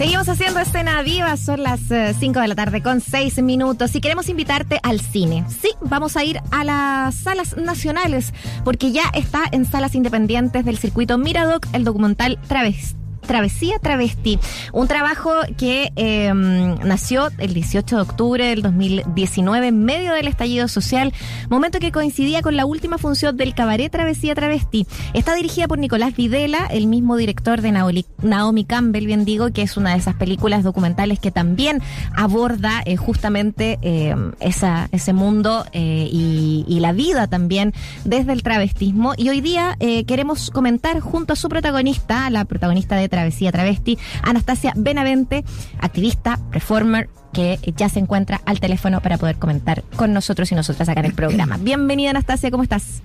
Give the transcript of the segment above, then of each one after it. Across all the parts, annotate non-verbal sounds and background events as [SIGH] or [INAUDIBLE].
Seguimos haciendo escena viva, son las 5 eh, de la tarde con 6 minutos y queremos invitarte al cine. Sí, vamos a ir a las salas nacionales porque ya está en salas independientes del circuito Miradoc el documental Travesti Travesía Travesti, un trabajo que em, nació el 18 de octubre del 2019 en medio del estallido social, momento que coincidía con la última función del cabaret Travesía Travesti. Está dirigida por Nicolás Videla, el mismo director de Naomi Campbell, bien digo, que es una de esas películas documentales que también aborda eh, justamente em, ese mundo eh, y, la vida también desde el travestismo. Y hoy día eh, queremos comentar junto a su protagonista, la protagonista de Travesti, Travesía Travesti, Anastasia Benavente, activista, reformer, que ya se encuentra al teléfono para poder comentar con nosotros y nosotras acá en el programa. [CLEARS THROAT] Bienvenida Anastasia, ¿cómo estás?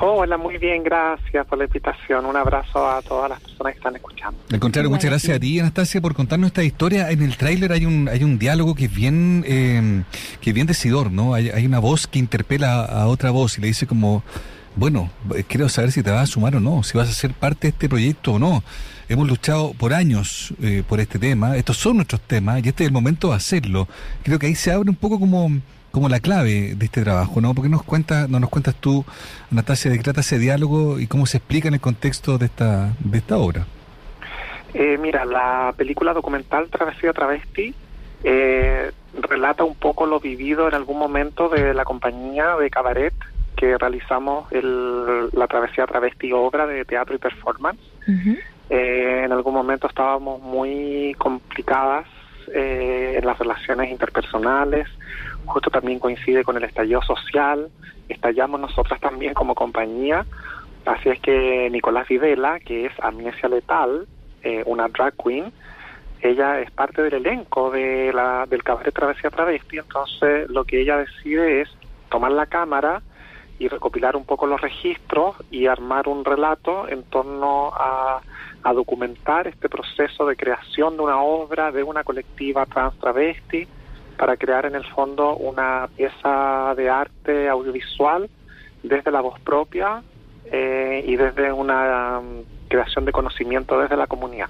Hola, muy bien, gracias por la invitación. Un abrazo a todas las personas que están escuchando. Al contrario, muchas gracias a ti, Anastasia, por contarnos esta historia. En el tráiler hay un hay un diálogo que es bien eh, que es bien decidor, ¿no? Hay, hay una voz que interpela a otra voz y le dice como bueno, quiero saber si te vas a sumar o no, si vas a ser parte de este proyecto o no. Hemos luchado por años eh, por este tema, estos son nuestros temas y este es el momento de hacerlo. Creo que ahí se abre un poco como, como la clave de este trabajo, ¿no? Porque nos cuenta, no nos cuentas tú, Anastasia, de qué trata ese diálogo y cómo se explica en el contexto de esta, de esta obra. Eh, mira, la película documental Travesía Travesti eh, relata un poco lo vivido en algún momento de la compañía de cabaret que realizamos el, la travesía travesti obra de teatro y performance. eh, en algún momento estábamos muy complicadas eh, en las relaciones interpersonales, justo también coincide con el estallido social, estallamos nosotras también como compañía, así es que Nicolás Videla, que es Amnesia Letal, eh, una drag queen, ella es parte del elenco de la, del cabaret Travesía Travesti, entonces lo que ella decide es tomar la cámara, y recopilar un poco los registros y armar un relato en torno a, documentar este proceso de creación de una obra de una colectiva trans travesti para crear en el fondo una pieza de arte audiovisual desde la voz propia eh, y desde una um, creación de conocimiento desde la comunidad.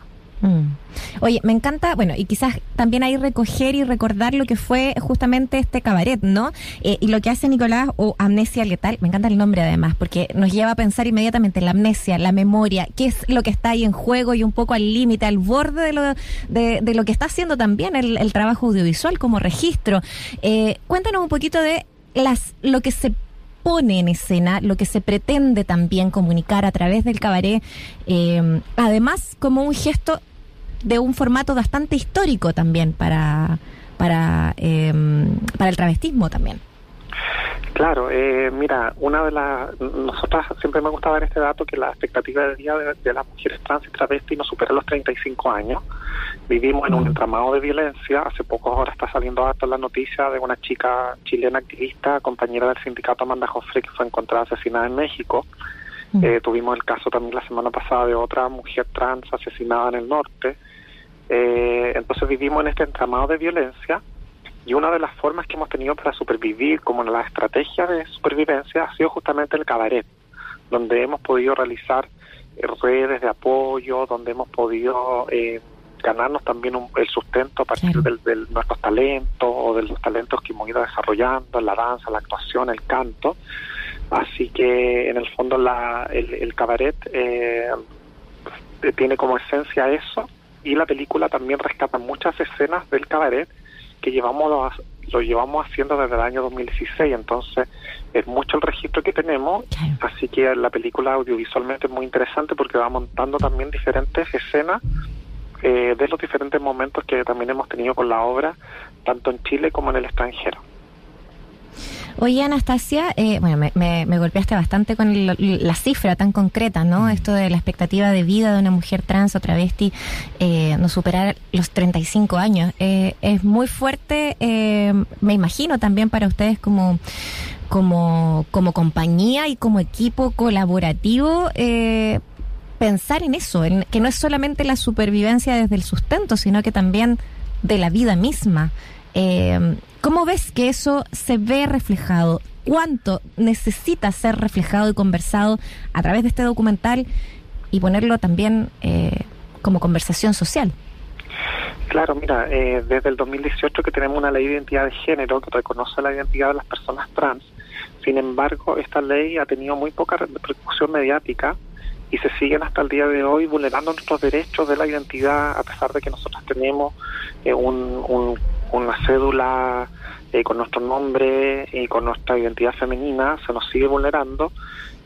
Oye, me encanta, bueno, y quizás también ahí recoger y recordar lo que fue justamente este cabaret, ¿no? Eh, y lo que hace Nicolás o Amnesia Letal, me encanta el nombre además, porque nos lleva a pensar inmediatamente la amnesia, la memoria, qué es lo que está ahí en juego y un poco al límite, al borde de lo, de, lo que está haciendo también el, el trabajo audiovisual como registro. Eh, cuéntanos un poquito de las lo que se pone en escena, lo que se pretende también comunicar a través del cabaret, eh, además como un gesto de un formato bastante histórico también para, para, eh, para el travestismo también. Claro, eh, mira, una de las. Nosotras siempre me gusta ver este dato que la expectativa de vida de, de las mujeres trans y travestis no supera los 35 años. Vivimos en un entramado de violencia. Hace pocos horas está saliendo hasta la noticia de una chica chilena activista, compañera del sindicato Amanda Joffre, que fue encontrada asesinada en México. Eh, tuvimos el caso también la semana pasada de otra mujer trans asesinada en el norte. Eh, entonces vivimos en este entramado de violencia y una de las formas que hemos tenido para supervivir, como en la estrategia de supervivencia, ha sido justamente el cabaret, donde hemos podido realizar eh, redes de apoyo, donde hemos podido eh, ganarnos también un, el sustento a partir de nuestros talentos o de los talentos que hemos ido desarrollando, la danza, la actuación, el canto. Así que en el fondo la, el, el cabaret eh, tiene como esencia eso y la película también rescata muchas escenas del cabaret que llevamos lo llevamos haciendo desde el año 2016, entonces es mucho el registro que tenemos, así que la película audiovisualmente es muy interesante porque va montando también diferentes escenas eh, de los diferentes momentos que también hemos tenido con la obra, tanto en Chile como en el extranjero. Oye, Anastasia, eh, bueno, me, me, me, golpeaste bastante con el, la cifra tan concreta, ¿no? Esto de la expectativa de vida de una mujer trans o travesti eh, no superar los 35 años. Eh, es muy fuerte, eh, me imagino también para ustedes como, como, como compañía y como equipo colaborativo. Eh, pensar en eso, en que no es solamente la supervivencia desde el sustento, sino que también de la vida misma. Eh, ¿Cómo ves que eso se ve reflejado? ¿Cuánto necesita ser reflejado y conversado a través de este documental y ponerlo también eh, como conversación social? Claro, mira, eh, desde el 2018 que tenemos una ley de identidad de género que reconoce la identidad de las personas trans. Sin embargo, esta ley ha tenido muy poca repercusión mediática y se siguen hasta el día de hoy vulnerando nuestros derechos de la identidad a pesar de que nosotros tenemos eh, un, una cédula eh, con nuestro nombre y con nuestra identidad femenina, se nos sigue vulnerando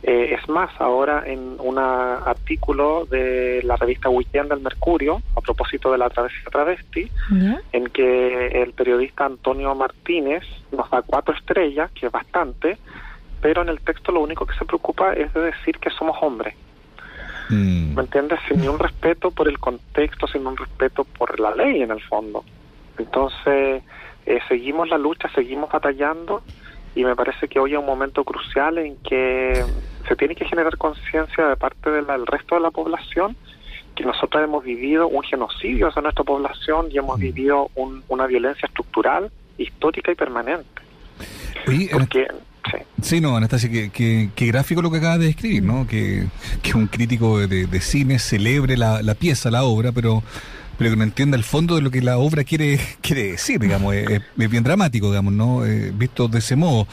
eh, es más, ahora en un artículo de la revista Weekend del Mercurio, a propósito de la travesía travesti, en que el periodista Antonio Martínez nos da cuatro estrellas, que es bastante, pero en el texto lo único que se preocupa es de decir que somos hombres. Mm. ¿Me entiendes? Sin un respeto por el contexto, sin un respeto por la ley en el fondo. Entonces, eh, seguimos la lucha, seguimos batallando y me parece que hoy es un momento crucial en que se tiene que generar conciencia de parte del resto de la población que nosotros hemos vivido un genocidio hacia nuestra población y hemos mm. vivido una violencia estructural, histórica y permanente. Porque, sí. no, Anastasia, que, gráfico lo que acaba de describir, ¿no? Que, que un crítico de, cine celebre la, la pieza, la obra, pero pero que no entienda el fondo de lo que la obra quiere, [LAUGHS] quiere decir, digamos, es, bien dramático, digamos, ¿no? Eh, visto de ese modo.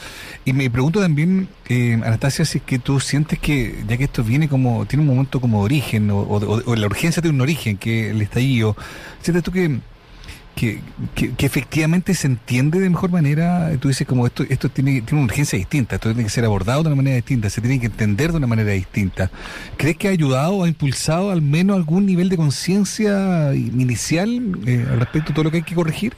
Y me pregunto también, eh, Anastasia, si es que tú sientes que, ya que esto viene como, tiene un momento como origen, o, o la urgencia tiene un origen, que el estallido, ¿sientes tú que que, que, efectivamente se entiende de mejor manera. Tú dices como esto esto tiene, tiene una urgencia distinta, esto tiene que ser abordado de una manera distinta, se tiene que entender de una manera distinta. ¿Crees que ha ayudado, ha impulsado al menos algún nivel de conciencia inicial eh, al respecto de todo lo que hay que corregir?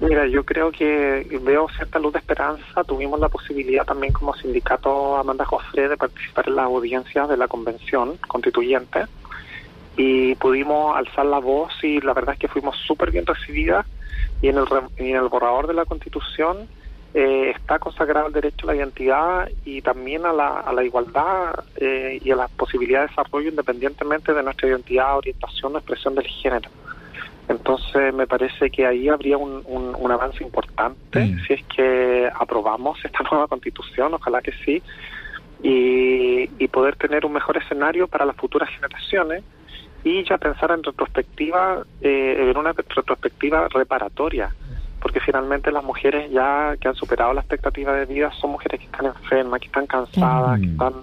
Mira, yo creo que veo cierta luz de esperanza. Tuvimos la posibilidad también como sindicato Amanda José de participar en las audiencias de la convención constituyente y pudimos alzar la voz y la verdad es que fuimos súper bien recibidas y en el, en el borrador de la constitución eh, está consagrado el derecho a la identidad y también a la, a la igualdad eh, y a la posibilidad de desarrollo independientemente de nuestra identidad, orientación o expresión del género. Entonces me parece que ahí habría un, un, avance importante mm. si es que aprobamos esta [LAUGHS] nueva constitución, ojalá que sí, y, y poder tener un mejor escenario para las futuras generaciones y ya pensar en retrospectiva, eh, en una retrospectiva reparatoria, porque finalmente las mujeres ya que han superado la expectativa de vida son mujeres que están enfermas, que están cansadas, que están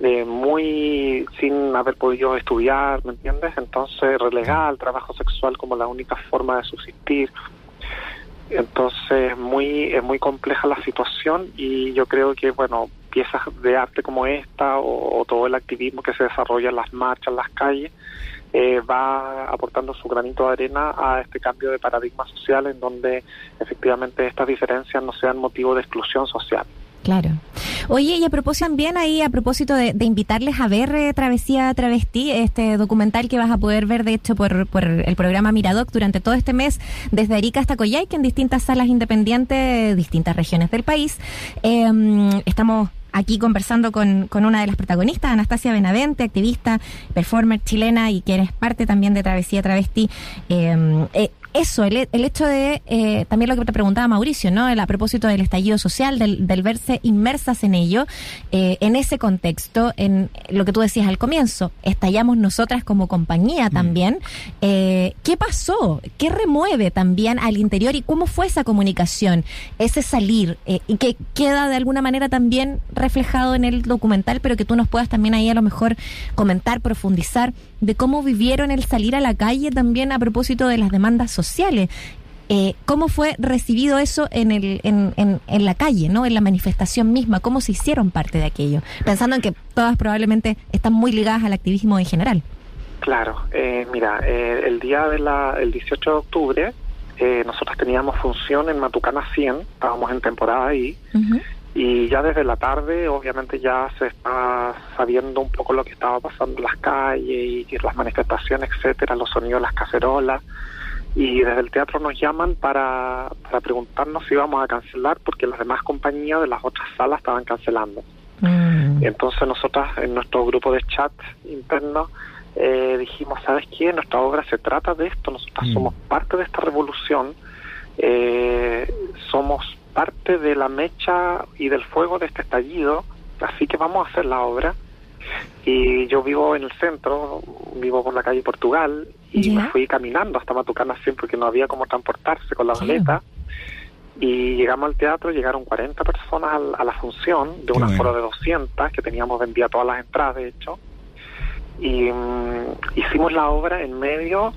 eh, muy sin haber podido estudiar, ¿me entiendes? Entonces relegar al trabajo sexual como la única forma de subsistir. Entonces muy es muy compleja la situación y yo creo que bueno piezas de arte como esta o, todo el activismo que se desarrolla en las marchas, en las calles, eh, va aportando su granito de arena a este cambio de paradigma social en donde efectivamente estas diferencias no sean motivo de exclusión social. Claro. Oye, y a propósito también ahí, a propósito de, invitarles a ver eh, Travesía Travestí, este documental que vas a poder ver, de hecho, por, por el programa Miradoc durante todo este mes, desde Arica hasta Coyhaique, en distintas salas independientes, distintas regiones del país. Em, estamos aquí conversando con, con, una de las protagonistas, Anastasia Benavente, activista, performer chilena y que eres parte también de Travesía Travesti. Eh, eh, eso, el, el, hecho de eh, también lo que te preguntaba Mauricio, ¿no? a propósito del estallido social, del, del verse inmersas en ello, eh, en ese contexto, en lo que tú decías al comienzo, estallamos nosotras como compañía mm. también. Eh, ¿Qué pasó? ¿Qué remueve también al interior y cómo fue esa comunicación, ese salir y que queda de alguna manera también reflejado en el documental, pero que tú nos puedas también ahí a lo mejor comentar, profundizar de cómo vivieron el salir a la calle también a propósito de las demandas sociales. Eh, ¿Cómo fue recibido eso en, el, en, en, la calle, ¿no? en la manifestación misma? ¿Cómo se hicieron parte de aquello? Pensando en que todas probablemente están muy ligadas al activismo en general. Claro, eh, mira, eh, el día del el 18 de octubre nosotros teníamos función en Matucana 100, estábamos en temporada ahí, y ya desde la tarde obviamente ya se está sabiendo un poco lo que estaba pasando en las calles y, las manifestaciones, etcétera, los sonidos de las cacerolas y desde el teatro nos llaman para, para preguntarnos si íbamos a cancelar porque las demás compañías de las otras salas estaban cancelando. Mm. Entonces nosotras en nuestro grupo de chat interno eh, dijimos, ¿sabes qué? Nuestra obra se trata de esto, nosotras mm. somos parte de esta revolución, eh, somos parte de la mecha y del fuego de este estallido, así que vamos a hacer la obra. Y yo vivo en el centro, vivo por la calle Portugal, y me fui caminando hasta Matucana siempre porque no había cómo transportarse con la maleta. Y llegamos al teatro, llegaron 40 personas a, la función, de una bueno. de 200, que teníamos vendía todas las entradas, de hecho. Y mm, hicimos la obra en medio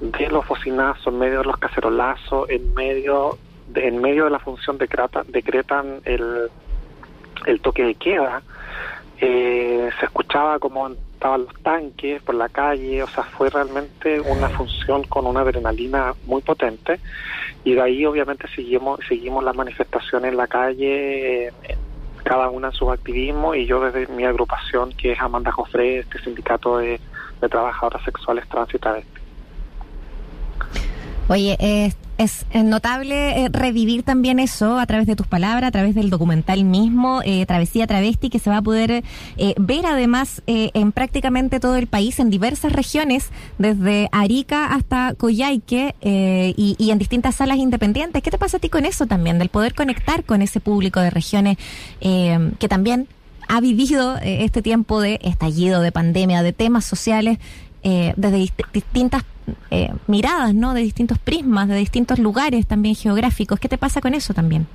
de los bocinazos, en medio de los cacerolazos, en medio de, en medio de la función decreta, decretan el, el toque de queda. Eh, se escuchaba como estaban los tanques por la calle, o sea, fue realmente una función con una adrenalina muy potente y de ahí obviamente seguimos seguimos las manifestaciones en la calle, cada una en su activismo y yo desde mi agrupación que es Amanda Jofre, este sindicato de, de trabajadoras sexuales trans y travestis. Oye, eh, es notable eh, revivir también eso a través de tus palabras, a través del documental mismo, eh, Travesía Travesti, que se va a poder eh, ver además en prácticamente todo el país, en diversas regiones, desde Arica hasta Coyhaique y, y, en distintas salas independientes. ¿Qué te pasa a ti con eso también, del poder conectar con ese público de regiones que también ha vivido este tiempo de estallido, de pandemia, de temas sociales desde distintas eh, miradas, ¿no? De distintos prismas, de distintos lugares también geográficos. ¿Qué te pasa con eso también?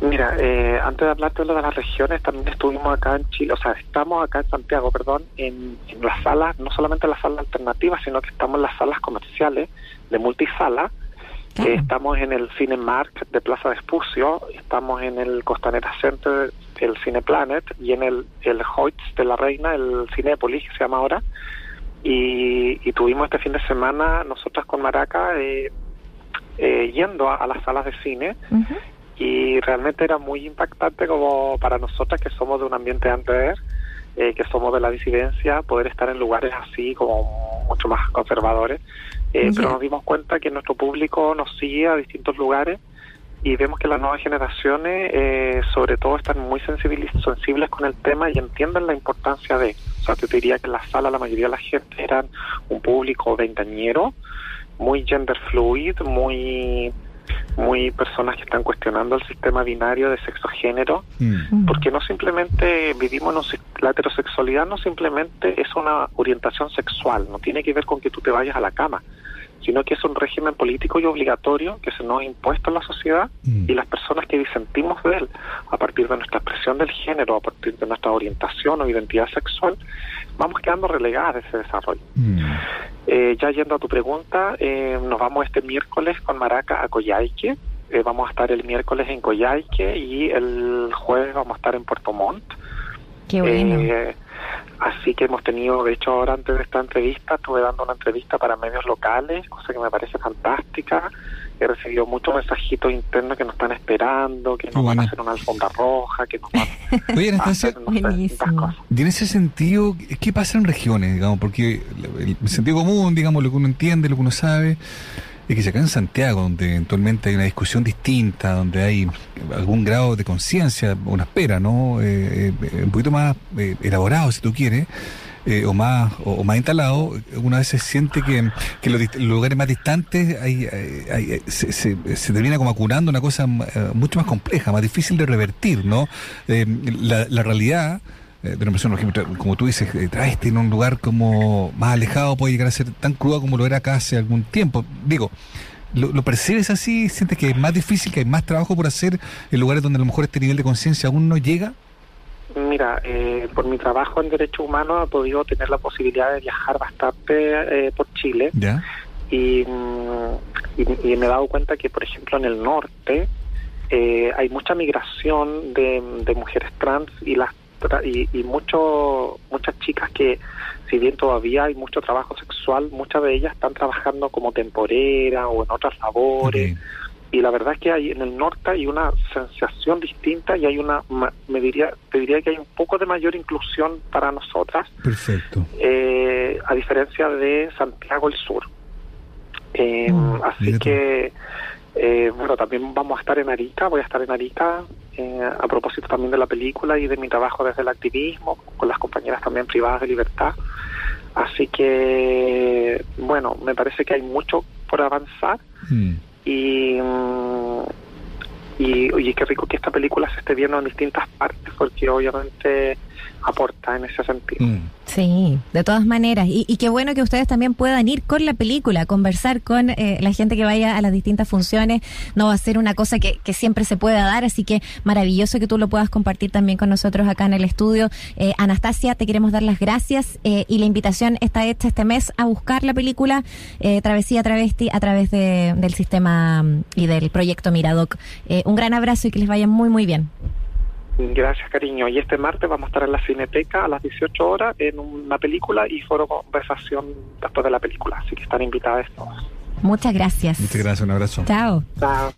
Mira, eh, antes de hablarte de lo de las regiones, también estuvimos acá en Chile, o sea, estamos acá en Santiago, perdón, en, las salas, no solamente en las salas alternativas, sino que estamos en las salas comerciales de multisala. Eh, estamos en el Cine Mark de Plaza de Espucio, estamos en el Costanera Center, el Cine Planet, y en el, el Hoyts de la Reina, el Cinepolis, que se llama ahora, y, tuvimos este fin de semana nosotras con Maraca eh, eh, yendo a, las salas de cine. Y realmente era muy impactante como para nosotras que somos de un ambiente under, eh, que somos de la disidencia, poder estar en lugares así como mucho más conservadores. Pero nos dimos cuenta que nuestro público nos sigue a distintos lugares y vemos que las nuevas generaciones eh, sobre todo están muy sensibles con el tema y entienden la importancia de, o sea, te diría que en la sala la mayoría de la gente eran un público veintañero, muy gender fluid, muy muy personas que están cuestionando el sistema binario de sexo género, mm. porque no simplemente vivimos, la heterosexualidad no simplemente es una orientación sexual, no tiene que ver con que tú te vayas a la cama, sino que es un régimen político y obligatorio que se nos ha impuesto en la sociedad mm. y las personas que disentimos de él a partir de nuestra expresión del género, a partir de nuestra orientación o identidad sexual, vamos quedando relegadas de ese desarrollo. Mm. Eh, ya yendo a tu pregunta, eh, nos vamos este miércoles con Maraca a Coyhaique. Eh, vamos a estar el miércoles en Coyhaique y el jueves vamos a estar en Puerto Montt. Qué bueno. Así que hemos tenido, de hecho, ahora antes de esta entrevista, estuve dando una entrevista para medios locales, cosa que me parece fantástica. He recibido muchos mensajitos internos que nos están esperando, que nos van a hacer una alfombra roja, que nos van [LAUGHS] Oye, a hacer Y en ese sentido, ¿qué pasa en regiones, digamos? Porque el sentido común, digamos, lo que uno entiende, lo que uno sabe, es que si acá en Santiago, donde eventualmente hay una discusión distinta, donde hay algún grado de conciencia, una espera, ¿no? Eh, eh, un poquito más eh, elaborado, si tú quieres, o más o, más instalado, una vez se siente que, que los, lugares más distantes hay, se, se, termina como acurando una cosa mucho más compleja, más difícil de revertir, ¿no? la realidad de una persona, como tú dices, eh, traeste en un lugar como más alejado, puede llegar a ser tan cruda como lo era acá hace algún tiempo. Digo, ¿lo, percibes así? ¿Sientes que es más difícil, que hay más trabajo por hacer en lugares donde a lo mejor este nivel de conciencia aún no llega? Mira, eh, por mi trabajo en derechos humanos he podido tener la posibilidad de viajar bastante eh, por Chile. ¿Ya? Mm, y, y, me he dado cuenta que, por ejemplo, en el norte hay mucha migración de, de mujeres trans y las y, y mucho, muchas chicas que, si bien todavía hay mucho trabajo sexual, muchas de ellas están trabajando como temporera o en otras labores. Y la verdad es que hay en el norte hay una sensación distinta y hay una, me diría, te diría que hay un poco de mayor inclusión para nosotras. Perfecto. Eh, a diferencia de Santiago el Sur. Eh, mm, así que eh, bueno, también vamos a estar en Arica, voy a estar en Arica eh, a propósito también de la película y de mi trabajo desde el activismo, con las compañeras también privadas de libertad. Así que, bueno, me parece que hay mucho por avanzar mm. y, mm, y, oye, qué rico que esta película se esté viendo en distintas partes, porque obviamente aporta en ese sentido. Mm. Sí, de todas maneras. Y, y, qué bueno que ustedes también puedan ir con la película, conversar con eh, la gente que vaya a las distintas funciones. No va a ser una cosa que, que, siempre se pueda dar, así que maravilloso que tú lo puedas compartir también con nosotros acá en el estudio. Eh, Anastasia, te queremos dar las gracias eh, y la invitación está hecha este mes a buscar la película eh, Travesía Travesti a través de, del sistema mm, y del proyecto Miradoc. Eh, un gran abrazo y que les vaya muy, muy bien. Gracias, cariño. Y este martes vamos a estar en la Cineteca a las 18 horas en una película y foro conversación después de la película. Así que están invitadas todas. Muchas gracias. Muchas gracias, un abrazo. Chao. Chao.